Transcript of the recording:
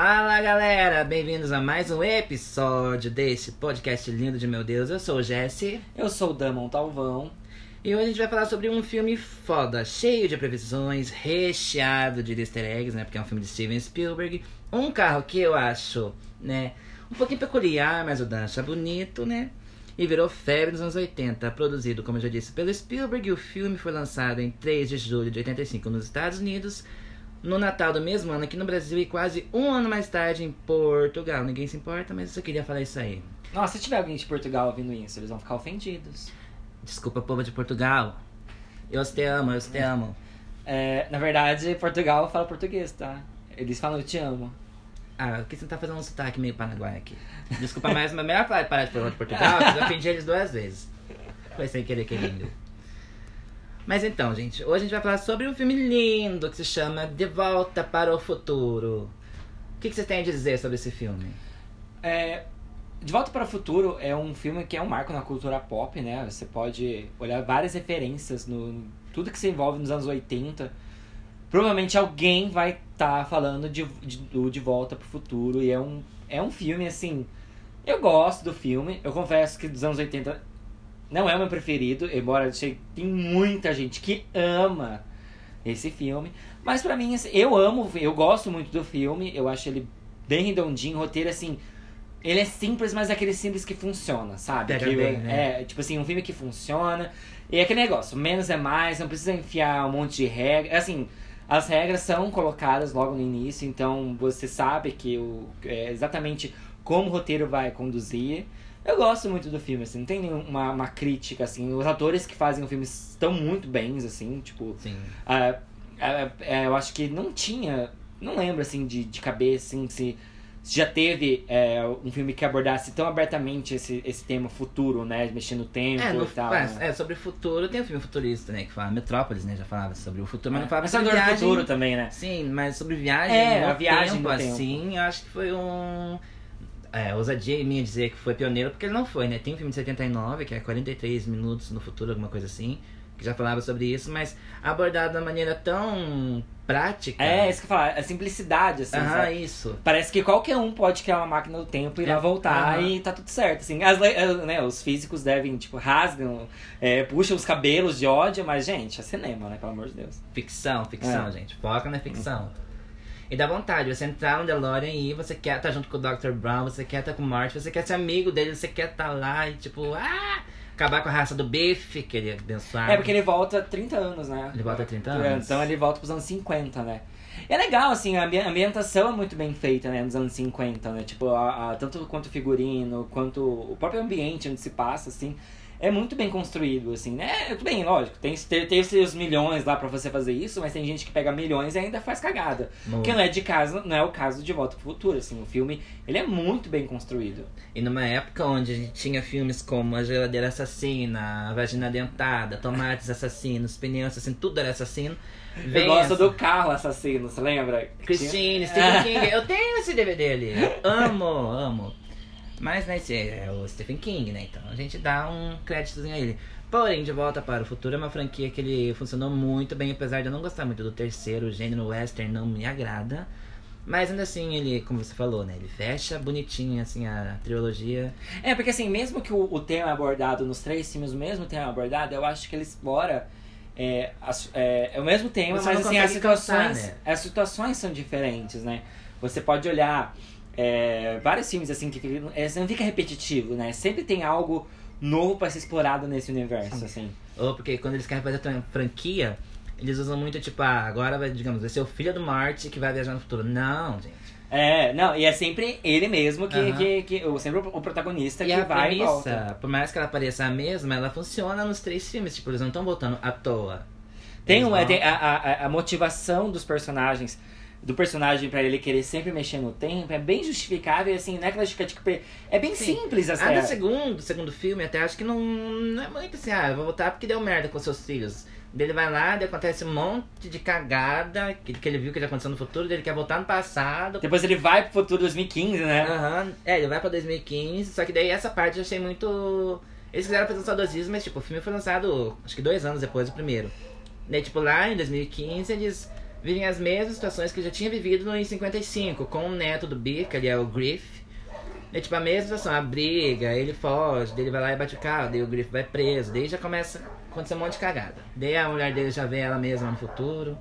Fala galera, bem-vindos a mais um episódio desse podcast lindo de meu Deus. Eu sou o Jesse Eu sou o Damon Talvão. e hoje a gente vai falar sobre um filme foda, cheio de previsões, recheado de easter eggs, né? Porque é um filme de Steven Spielberg. Um carro que eu acho, né, um pouquinho peculiar, mas o Dan acha bonito, né? E virou febre nos anos 80, produzido, como eu já disse, pelo Spielberg. O filme foi lançado em 3 de julho de 85 nos Estados Unidos, no Natal do mesmo ano aqui no Brasil e quase um ano mais tarde em Portugal. Ninguém se importa, mas eu só queria falar isso aí. Nossa, se tiver alguém de Portugal ouvindo isso, eles vão ficar ofendidos. Desculpa, povo de Portugal. Eu te amo, eu te amo. É, na verdade, Portugal fala português, tá? Eles falam eu te amo. Ah, que você tá fazendo um sotaque meio paraguai aqui? Desculpa, mas é melhor parar de falar de Portugal, porque eu ofendi eles duas vezes. Foi sem querer, querendo. Mas então, gente, hoje a gente vai falar sobre um filme lindo que se chama De Volta para o Futuro. O que, que você tem a dizer sobre esse filme? É, de Volta para o Futuro é um filme que é um marco na cultura pop, né? Você pode olhar várias referências no tudo que se envolve nos anos 80. Provavelmente alguém vai estar falando de, de, do De Volta para o Futuro. E é um, é um filme, assim. Eu gosto do filme. Eu confesso que dos anos 80 não é o meu preferido, embora eu sei que tem muita gente que ama esse filme. Mas pra mim, assim, eu amo, eu gosto muito do filme. Eu acho ele bem redondinho, roteiro assim. Ele é simples, mas é aquele simples que funciona, sabe? Pega que, bem, né? É, tipo assim, um filme que funciona. E é aquele negócio, menos é mais, não precisa enfiar um monte de regra. Assim, as regras são colocadas logo no início, então você sabe que o, é exatamente como o roteiro vai conduzir. Eu gosto muito do filme, assim, não tem nenhuma uma crítica, assim. Os atores que fazem o filme estão muito bens, assim, tipo. Sim. ah, ah, ah, eu acho que não tinha. Não lembro, assim, de, de cabeça, assim, se já teve é, um filme que abordasse tão abertamente esse, esse tema futuro, né? Mexendo no tempo É, no, e tal. é, né? é, sobre o futuro tem um filme futurista, né? Que fala Metrópolis, né? Já falava sobre o futuro, mas não falava Mas sobre do viagem. Futuro também, né? Sim, mas sobre viagem É, a viagem tempo, assim, eu acho que foi um... É, ousadia mim dizer que foi pioneiro, porque ele não foi, né? Tem um filme de 79, que é 43 minutos no futuro, alguma coisa assim, que já falava sobre isso, mas abordado uma maneira tão prática. É, isso que eu falar, a simplicidade, assim, Aham, sabe? isso. Parece que qualquer um pode criar uma máquina do tempo e ir É, lá voltar aham. e tá tudo certo. Assim, as, eh, né, os físicos devem, tipo, rasgam, é, puxam os cabelos de ódio, mas, gente, é cinema, né? Pelo amor de Deus. Ficção, ficção, É. gente. Foca na ficção. E dá vontade, você entrar no DeLorean e você quer estar junto com o Dr. Brown, você quer estar com o Marty, você quer ser amigo dele, você quer estar lá e tipo, ah! Acabar com a raça do bife, que ele é abençoado. É, porque ele volta 30 anos, né? Ele volta 30 É, anos. Então ele volta pros anos 50, né? E é legal, assim, a ambi- ambientação é muito bem feita, né? Nos anos 50, né? Tipo, a, a- tanto quanto o figurino, quanto o próprio ambiente onde se passa, assim... É muito bem construído, assim, né? Tudo bem, lógico, tem, tem, tem seus milhões lá pra você fazer isso, mas tem gente que pega milhões e ainda faz cagada. No- Que não é de caso, não é o caso de Volta pro Futuro, assim, o filme, ele é muito bem construído. E numa época onde a gente tinha filmes como A Geladeira Assassina, A Vagina Dentada, Tomates Assassinos, Pneus Assassinos, tudo era assassino. Eu gosto essa- do carro assassino, você lembra? Christine, Stephen King. Eu tenho esse DVD ali. Amo, amo. Mas, né, esse é o Stephen King, né? Então a gente dá um créditozinho a ele. Porém, De Volta para o Futuro é uma franquia que ele funcionou muito bem, apesar de eu não gostar muito do terceiro, o gênero western não me agrada. Mas ainda assim, ele, como você falou, né? Ele fecha bonitinho, assim, a trilogia. É, porque assim, mesmo que o, o tema abordado nos três filmes, o mesmo tema abordado, eu acho que ele explora é, as- é, é o mesmo tema, Você mas assim, as cansar, situações, né? as situações são diferentes, né? Você pode olhar é, vários filmes assim que fica- é, não fica repetitivo, né? Sempre tem algo novo pra ser explorado nesse universo, assim. Ou porque quando eles querem fazer a franquia, eles usam muito, tipo, ah, agora vai, digamos, vai ser o filho do Marty que vai viajar no futuro. Não, gente. É, não, e é sempre ele mesmo que, Aham. que, que o, sempre o protagonista E que a vai e volta. premissa, por mais que ela pareça a mesma, ela funciona nos três filmes. Tipo, eles não estão voltando à toa. Tem, uma, tem voltam- a, a, a motivação dos personagens, do personagem pra ele querer sempre mexer no tempo, é bem justificável, assim, não é aquela justificativa. É bem Sim. simples A essa. do segundo, segundo filme, até acho que não, não é muito assim, ah, eu vou voltar porque deu merda com seus filhos. Daí Ele vai lá, daí acontece um monte de cagada que, que ele viu que já aconteceu no futuro, ele quer voltar no passado. Depois ele vai pro futuro 2015, né? Aham, é, ele vai pra 2015, só que daí essa parte eu achei muito. Eles quiseram fazer um saudosismo, mas tipo, o filme foi lançado acho que dois anos depois do primeiro. Daí, tipo, lá em 2015 eles vivem as mesmas situações que já tinha vivido em 55, com o neto do que ali é o Griff. É tipo a mesma situação, a briga, ele foge, daí ele vai lá e bate o carro, daí o Griff vai preso, daí já começa a acontecer um monte de cagada. Daí a mulher dele já vê ela mesma no futuro.